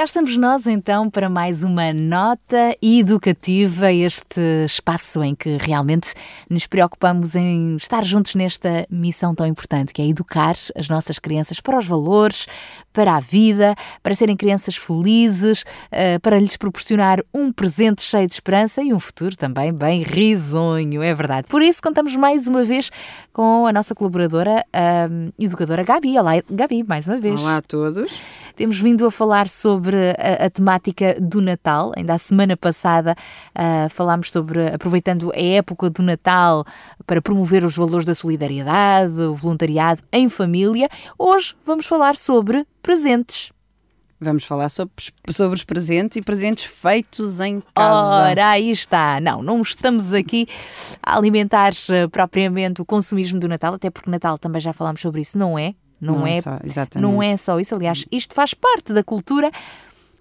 Cá estamos nós então para mais uma nota educativa, este espaço em que realmente nos preocupamos em estar juntos nesta missão tão importante que é educar as nossas crianças para os valores, para a vida, para serem crianças felizes, eh, para lhes proporcionar um presente cheio de esperança e um futuro também bem risonho, é verdade. Por isso contamos mais uma vez com a nossa colaboradora, a educadora Gabi. Olá, Gabi, mais uma vez. Olá a todos. Temos vindo a falar sobre a, a temática do Natal. Ainda a semana passada ah, falámos sobre, aproveitando a época do Natal para promover os valores da solidariedade, o voluntariado em família. Hoje vamos falar sobre presentes. Vamos falar sobre, sobre os presentes e presentes feitos em casa. Ora, aí está. Não, não estamos aqui a alimentar eh, propriamente o consumismo do Natal, até porque Natal também já falámos sobre isso, não é? Não, é, só, exatamente. não é só isso. Aliás, isto faz parte da cultura.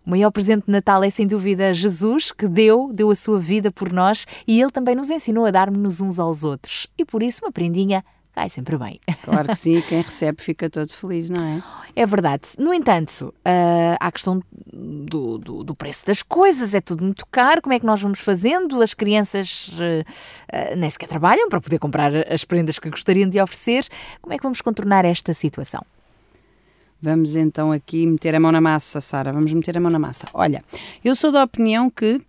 O maior presente de Natal é sem dúvida Jesus, que deu, deu a sua vida por nós e ele também nos ensinou a dar-nos uns aos outros. E por isso uma prendinha cai sempre bem. Claro que sim, quem recebe fica todo feliz, não é? É verdade. No entanto, ah, há a questão do, do, do preço das coisas, é tudo muito caro. Como é que nós vamos fazendo? As crianças ah, ah, nem sequer trabalham para poder comprar as prendas que gostariam de oferecer. Como é que vamos contornar esta situação? Vamos então aqui meter a mão na massa, Sara. Vamos meter a mão na massa. Olha, eu sou da opinião que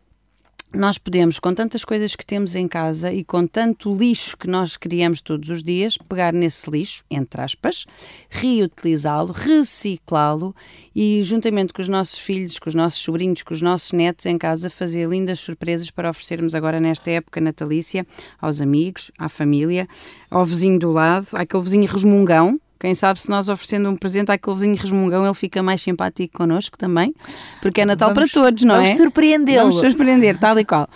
nós podemos, com tantas coisas que temos em casa e com tanto lixo que nós criamos todos os dias, pegar nesse lixo, entre aspas, reutilizá-lo, reciclá-lo e, juntamente com os nossos filhos, com os nossos sobrinhos, com os nossos netos em casa, fazer lindas surpresas para oferecermos agora nesta época natalícia aos amigos, à família, ao vizinho do lado, àquele vizinho resmungão. Quem sabe se nós oferecendo um presente àquele vizinho resmungão, ele fica mais simpático connosco também, porque é Natal Vamos- para todos, não vamos é? surpreendê-lo. Vamos surpreender, tal e qual.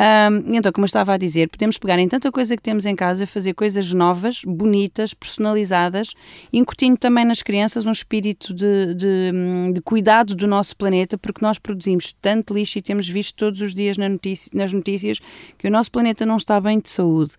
Ahm, então, como eu estava a dizer, podemos pegar em tanta coisa que temos em casa, fazer coisas novas, bonitas, personalizadas, incutindo também nas crianças um espírito de, de, hum, de cuidado do nosso planeta, porque nós produzimos tanto lixo e temos visto todos os dias na notícia- nas notícias que o nosso planeta não está bem de saúde.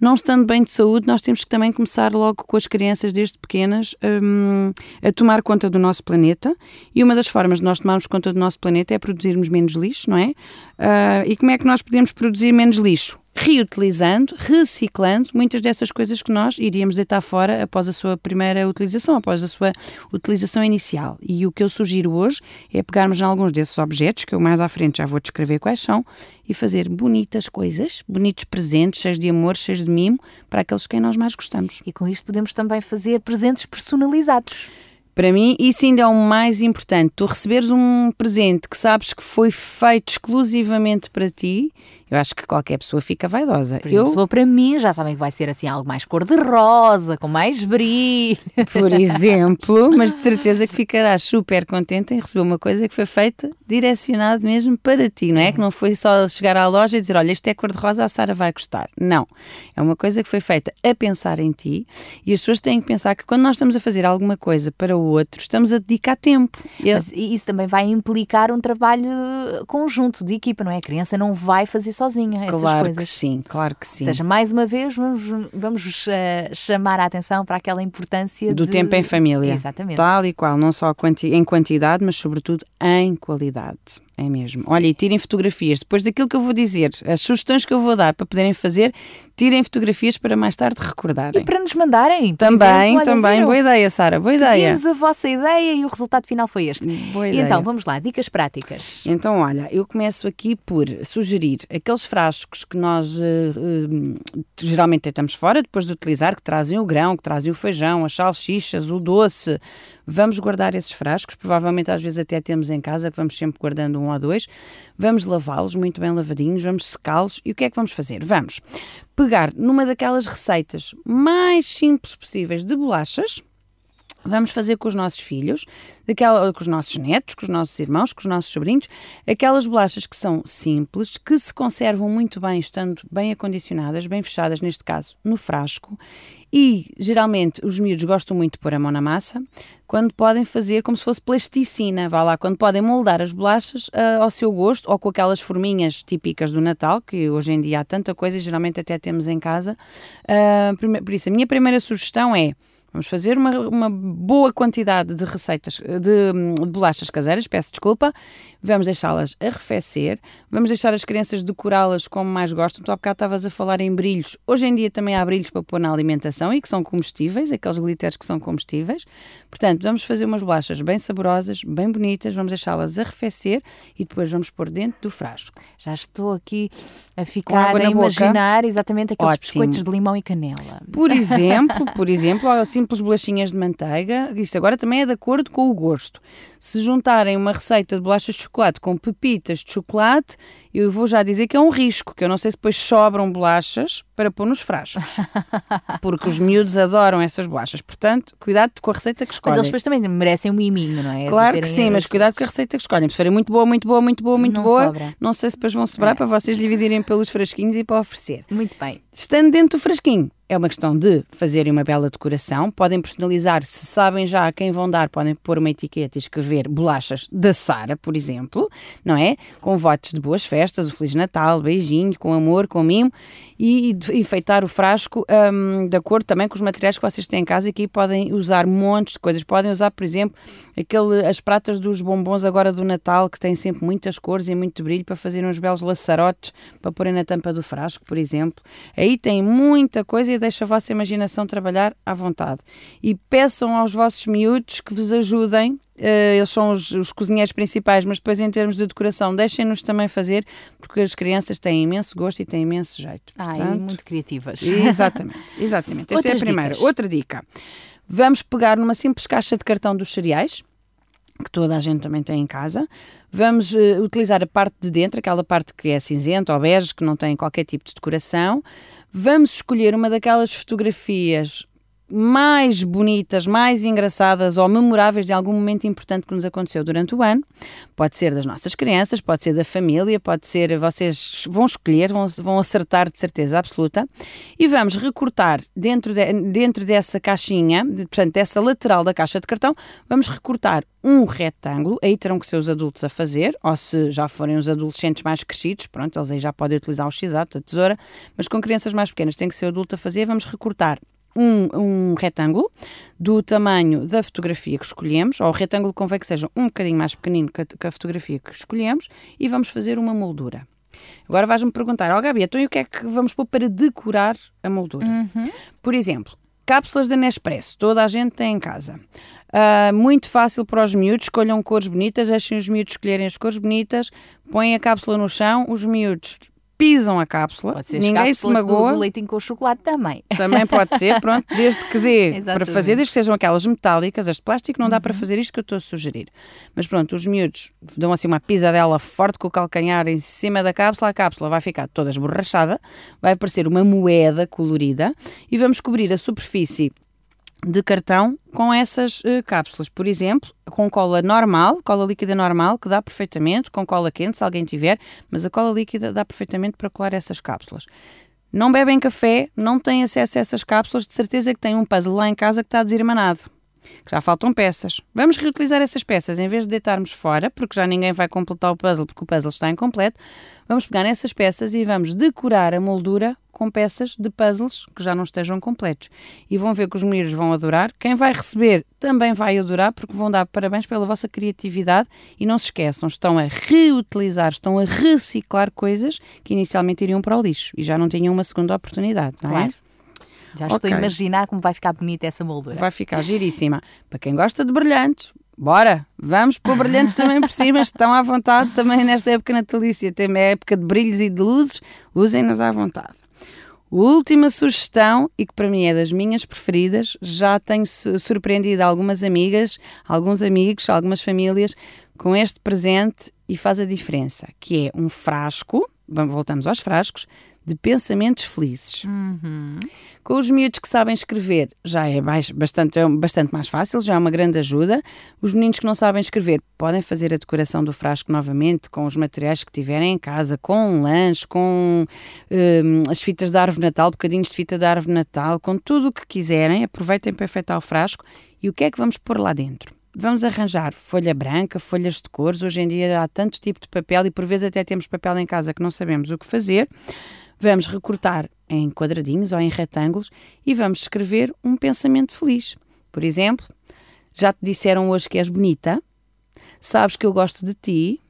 Não estando bem de saúde, nós temos que também começar logo com as crianças desde pequenas hum, a tomar conta do nosso planeta e uma das formas de nós tomarmos conta do nosso planeta é produzirmos menos lixo, não é? Ah, e como é que nós podemos produzir menos lixo? Reutilizando, reciclando muitas dessas coisas que nós iríamos deitar fora após a sua primeira utilização, após a sua utilização inicial. E o que eu sugiro hoje é pegarmos em alguns desses objetos, que eu mais à frente já vou descrever quais são, e fazer bonitas coisas, bonitos presentes, cheios de amor, cheios de mimo, para aqueles de quem nós mais gostamos. E com isto podemos também fazer presentes personalizados. Para mim, isso ainda é o mais importante. Tu receberes um presente que sabes que foi feito exclusivamente para ti, eu acho que qualquer pessoa fica vaidosa. Por exemplo, eu, se for para mim, já sabem que vai ser assim algo mais cor-de-rosa, com mais brilho. por exemplo, mas de certeza que ficarás super contente em receber uma coisa que foi feita direcionado mesmo para ti, não é? Que não foi só chegar à loja e dizer, olha, isto é cor-de-rosa, a Sara vai gostar. Não. É uma coisa que foi feita a pensar em ti e as pessoas têm que pensar que quando nós estamos a fazer alguma coisa para o outro, estamos a dedicar tempo. Eu- Mas isso também vai implicar um trabalho conjunto de equipa, não é? A criança não vai fazer sozinha essas claro coisas. que sim, claro que sim. Ou seja, mais uma vez, vamos, vamos eh, chamar a atenção para aquela importância do de- tempo em família. Exatamente. Tal e qual, não só em quantidade, mas sobretudo em qualidade. É mesmo. Olha, e tirem fotografias. Depois daquilo que eu vou dizer, as sugestões que eu vou dar para poderem fazer, tirem fotografias para mais tarde recordarem. E para nos mandarem. Também, exemplo, também. Boa ideia, Sara. Boa ideia. Seguimos a vossa ideia e o resultado final foi este. Boa ideia. então, vamos lá, dicas práticas. Então, olha, eu começo aqui por sugerir aqueles frascos que nós eh, eh, geralmente deitamos fora depois de utilizar, que trazem o grão, que trazem o feijão, as salsichas, o doce. Vamos guardar esses frascos, provavelmente às vezes até temos em casa, que vamos sempre guardando um ou dois. Vamos lavá-los muito bem lavadinhos, vamos secá-los e o que é que vamos fazer? Vamos pegar numa daquelas receitas mais simples possíveis de bolachas, Vamos fazer com os nossos filhos, daquela, com os nossos netos, com os nossos irmãos, com os nossos sobrinhos, aquelas bolachas que são simples, que se conservam muito bem, estando bem acondicionadas, bem fechadas, neste caso, no frasco. E geralmente os miúdos gostam muito de pôr a mão na massa, quando podem fazer como se fosse plasticina, vá lá, quando podem moldar as bolachas uh, ao seu gosto ou com aquelas forminhas típicas do Natal, que hoje em dia há tanta coisa e geralmente até temos em casa. Uh, por isso, a minha primeira sugestão é Vamos fazer uma, uma boa quantidade de receitas, de, de bolachas caseiras, peço desculpa. Vamos deixá-las arrefecer. Vamos deixar as crianças decorá-las como mais gostam. Tu há bocado estavas a falar em brilhos. Hoje em dia também há brilhos para pôr na alimentação e que são comestíveis, aqueles glitters que são comestíveis. Portanto, vamos fazer umas bolachas bem saborosas, bem bonitas. Vamos deixá-las arrefecer e depois vamos pôr dentro do frasco. Já estou aqui a ficar a imaginar boca. exatamente aqueles Ótimo. biscoitos de limão e canela. Por exemplo, por exemplo, simples bolachinhas de manteiga. Isto agora também é de acordo com o gosto. Se juntarem uma receita de bolachas de chocolate com pepitas de chocolate, eu vou já dizer que é um risco, que eu não sei se depois sobram bolachas para pôr nos frascos. Porque os miúdos adoram essas bolachas. Portanto, cuidado com a receita que escolhem. Mas eles depois também merecem um miminho, não é? Claro que sim, mas cuidado com a receita que escolhem. Se forem muito boa, muito boa, muito boa, muito não boa, sobra. não sei se depois vão sobrar é. para vocês dividirem pelos frasquinhos e para oferecer. Muito bem. Estando dentro do frasquinho, é uma questão de fazerem uma bela decoração. Podem personalizar, se sabem já a quem vão dar, podem pôr uma etiqueta e escrever bolachas da Sara, por exemplo, não é? Com votos de boas festas, o Feliz Natal, beijinho, com amor, com mimo e enfeitar o frasco um, de acordo também com os materiais que vocês têm em casa e aqui podem usar montes de coisas. Podem usar, por exemplo, aquele, as pratas dos bombons agora do Natal que têm sempre muitas cores e muito brilho para fazer uns belos laçarotes para porem na tampa do frasco, por exemplo. Aí tem muita coisa e deixa a vossa imaginação trabalhar à vontade. E peçam aos vossos miúdos que vos ajudem eles são os, os, cozinheiros principais, mas depois em termos de decoração deixem-nos também fazer, porque as crianças têm imenso gosto e têm imenso jeito. Ah, Portanto, e muito criativas. Exatamente, exatamente. Esta Outras é a primeira. Dicas. Outra dica. Vamos pegar numa simples caixa de cartão dos cereais, que toda a gente também tem em casa. Vamos uh, utilizar a parte de dentro, aquela parte que é cinzenta ou bege, que não tem qualquer tipo de decoração. Vamos escolher uma daquelas fotografias mais bonitas, mais engraçadas ou memoráveis de algum momento importante que nos aconteceu durante o ano. Pode ser das nossas crianças, pode ser da família, pode ser. Vocês vão escolher, vão, vão acertar de certeza absoluta. E vamos recortar dentro, de, dentro dessa caixinha, portanto, dessa lateral da caixa de cartão, vamos recortar um retângulo. Aí terão que ser os adultos a fazer, ou se já forem os adolescentes mais crescidos, pronto, eles aí já podem utilizar o x-ato, a tesoura, mas com crianças mais pequenas tem que ser o adulto a fazer. Vamos recortar um, um retângulo do tamanho da fotografia que escolhemos, ou o retângulo convém que seja um bocadinho mais pequenino que a, que a fotografia que escolhemos, e vamos fazer uma moldura. Agora vais-me perguntar, ó oh, Gabi, então e o que é que vamos pôr para decorar a moldura? Uhum. Por exemplo, cápsulas da Nespresso, toda a gente tem em casa. Uh, muito fácil para os miúdos, escolham cores bonitas, deixem os miúdos escolherem as cores bonitas, põem a cápsula no chão, os miúdos pisam a cápsula, pode ser ninguém se magoa. Do leitinho com chocolate também. Também pode ser, pronto, desde que dê para fazer, desde que sejam aquelas metálicas, as de plástico, não dá uhum. para fazer isto que eu estou a sugerir. Mas pronto, os miúdos dão assim uma pisadela forte com o calcanhar em cima da cápsula, a cápsula vai ficar toda esborrachada, vai aparecer uma moeda colorida e vamos cobrir a superfície de cartão com essas uh, cápsulas. Por exemplo, com cola normal, cola líquida normal, que dá perfeitamente, com cola quente, se alguém tiver, mas a cola líquida dá perfeitamente para colar essas cápsulas. Não bebem café, não têm acesso a essas cápsulas, de certeza que têm um puzzle lá em casa que está desirmanado. Que já faltam peças. Vamos reutilizar essas peças em vez de deitarmos fora, porque já ninguém vai completar o puzzle porque o puzzle está incompleto. Vamos pegar nessas peças e vamos decorar a moldura com peças de puzzles que já não estejam completos. E vão ver que os meninos vão adorar. Quem vai receber também vai adorar, porque vão dar parabéns pela vossa criatividade. E não se esqueçam, estão a reutilizar, estão a reciclar coisas que inicialmente iriam para o lixo e já não tinham uma segunda oportunidade, não é? claro. é? Já estou okay. a imaginar como vai ficar bonita essa moldura. Vai ficar giríssima. Para quem gosta de brilhantes, bora! Vamos pôr brilhantes também por cima, estão à vontade também nesta época natalícia. Tem a época de brilhos e de luzes, usem-nas à vontade. Última sugestão, e que para mim é das minhas preferidas, já tenho surpreendido algumas amigas, alguns amigos, algumas famílias com este presente e faz a diferença, que é um frasco, voltamos aos frascos, de pensamentos felizes. Uhum. Com os miúdos que sabem escrever, já é mais, bastante, é bastante mais fácil, já é uma grande ajuda. Os meninos que não sabem escrever podem fazer a decoração do frasco novamente com os materiais que tiverem em casa, com um lanche, com hum, as fitas da árvore natal, bocadinhos de fita da árvore natal, com tudo o que quiserem. Aproveitem para efetuar o frasco. E o que é que vamos pôr lá dentro? Vamos arranjar folha branca, folhas de cores. Hoje em dia há tanto tipo de papel e por vezes até temos papel em casa que não sabemos o que fazer. Vamos recortar em quadradinhos ou em retângulos e vamos escrever um pensamento feliz. Por exemplo, já te disseram hoje que és bonita, sabes que eu gosto de ti,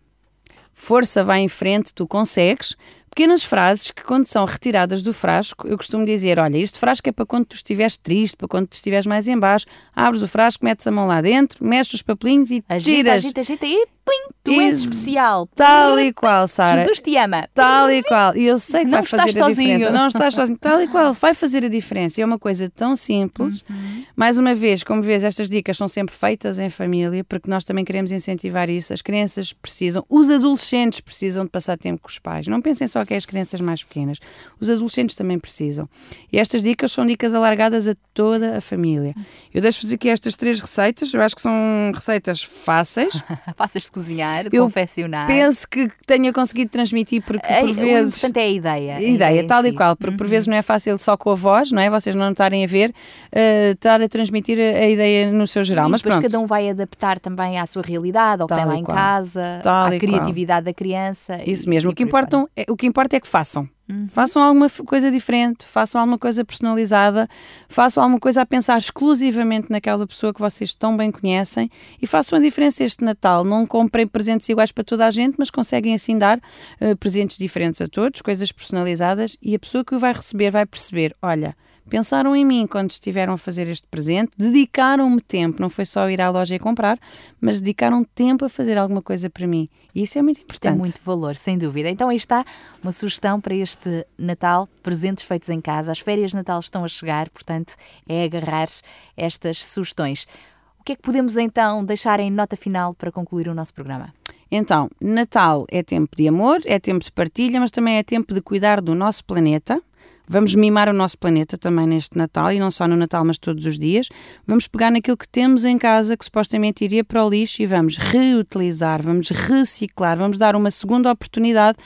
força vai em frente, tu consegues. Pequenas frases que, quando são retiradas do frasco, eu costumo dizer: Olha, este frasco é para quando tu estiveres triste, para quando tu estiveres mais em baixo. Abres o frasco, metes a mão lá dentro, mexes os papelinhos e Agita, tiras. agita, agita e plim, tu és Ex- especial. Tal e qual, Sara. Jesus te ama. Tal e qual. E eu sei que Não vai fazer estás a diferença. sozinho. Não estás sozinho. Tal e qual. Vai fazer a diferença. É uma coisa tão simples. Uhum. Mais uma vez, como vês, estas dicas são sempre feitas em família, porque nós também queremos incentivar isso. As crianças precisam, os adolescentes precisam de passar tempo com os pais. Não pensem só que é as crianças mais pequenas. Os adolescentes também precisam. E estas dicas são dicas alargadas a toda a família. Eu deixo-vos aqui estas três receitas. Eu acho que são receitas fáceis. Fáceis de cozinhar, de Eu confeccionar. Penso que tenha conseguido transmitir, porque por o vezes. importante é a ideia. A ideia, em tal e si. qual, porque Uhum. por vezes não é fácil só com a voz, não é? Vocês não estarem a ver, eh, estar a transmitir a, ideia no seu geral. E Mas depois pronto, cada um vai adaptar também à sua realidade, ao que Tal tem lá e em qual. casa, Tal à e qual. criatividade da criança. isso e- mesmo. e O que, importam, é, o que importa é que façam. Uhum. Façam alguma coisa diferente, façam alguma coisa personalizada, façam alguma coisa a pensar exclusivamente naquela pessoa que vocês tão bem conhecem e façam a diferença este Natal. Não comprem presentes iguais para toda a gente, mas conseguem assim dar eh, presentes diferentes a todos, coisas personalizadas e a pessoa que o vai receber vai perceber: olha. Pensaram em mim quando estiveram a fazer este presente, dedicaram-me tempo, não foi só ir à loja e comprar, mas dedicaram tempo a fazer alguma coisa para mim. E isso é muito Tem importante. muito valor, sem dúvida. Então aí está uma sugestão para este Natal, presentes feitos em casa. As férias de Natal estão a chegar, portanto, é agarrar estas sugestões. O que é que podemos então deixar em nota final para concluir o nosso programa? Então, Natal é tempo de amor, é tempo de partilha, mas também é tempo de cuidar do nosso planeta. Vamos mimar o nosso planeta também neste Natal e não só no Natal, mas todos os dias. Vamos pegar naquilo que temos em casa que supostamente iria para o lixo e vamos reutilizar, vamos reciclar, vamos dar uma segunda oportunidade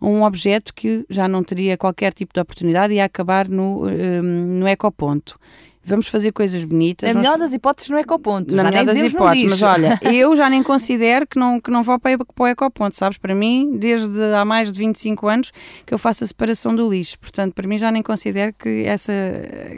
a um objeto que já não teria qualquer tipo de oportunidade e acabar no, hum, no ecoponto. Vamos fazer coisas bonitas. Na vamos- melhor das hipóteses, no ecoponto. na melhor nem das hipóteses, mas olha, eu já nem considero que não, que não vou para, para o ecoponto, sabes? Para mim, desde há mais de 25 anos que eu faço a separação do lixo, portanto, para mim já nem considero que essa,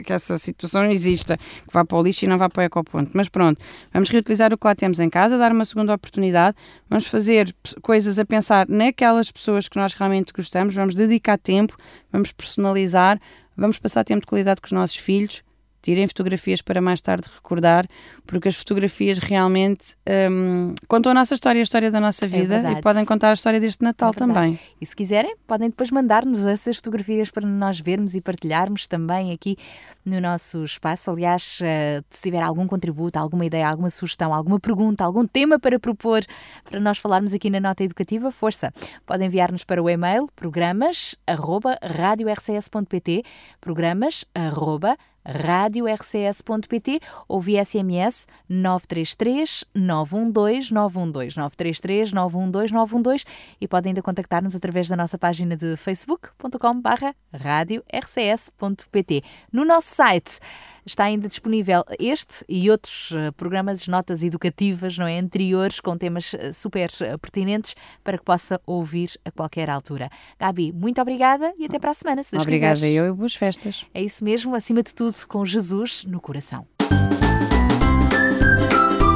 que essa situação exista, que vá para o lixo e não vá para o ecoponto. Mas pronto, vamos reutilizar o que lá temos em casa, dar uma segunda oportunidade, vamos fazer coisas a pensar naquelas pessoas que nós realmente gostamos, vamos dedicar tempo, vamos personalizar, vamos passar tempo de qualidade com os nossos filhos, Tirem fotografias para mais tarde recordar, porque as fotografias realmente hum, contam a nossa história, a história da nossa vida verdade. e podem contar a história deste Natal É também. E se quiserem, podem depois mandar-nos essas fotografias para nós vermos e partilharmos também aqui no nosso espaço. Aliás, eh, se tiver algum contributo, alguma ideia, alguma sugestão, alguma pergunta, algum tema para propor para nós falarmos aqui na Nota Educativa, força. Podem enviar-nos para o e-mail programas arroba radiorcs.pt programas arroba radiorcs.pt ou via SMS 933 912 912 933 912 912 e podem ainda contactar-nos através da nossa página de facebook.com barra radiorcs.pt No nosso site está ainda disponível este e outros eh, programas, notas educativas, não é, anteriores, com temas eh, super eh, pertinentes para que possa ouvir a qualquer altura. Gabi, muito obrigada e até para a semana, se Deus Obrigada quiseres. eu e boas festas. É isso mesmo, acima de tudo, com Jesus no coração.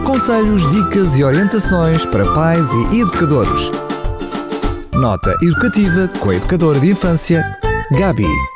Conselhos, dicas e orientações para pais e educadores. Nota educativa com a educadora de infância, Gabi.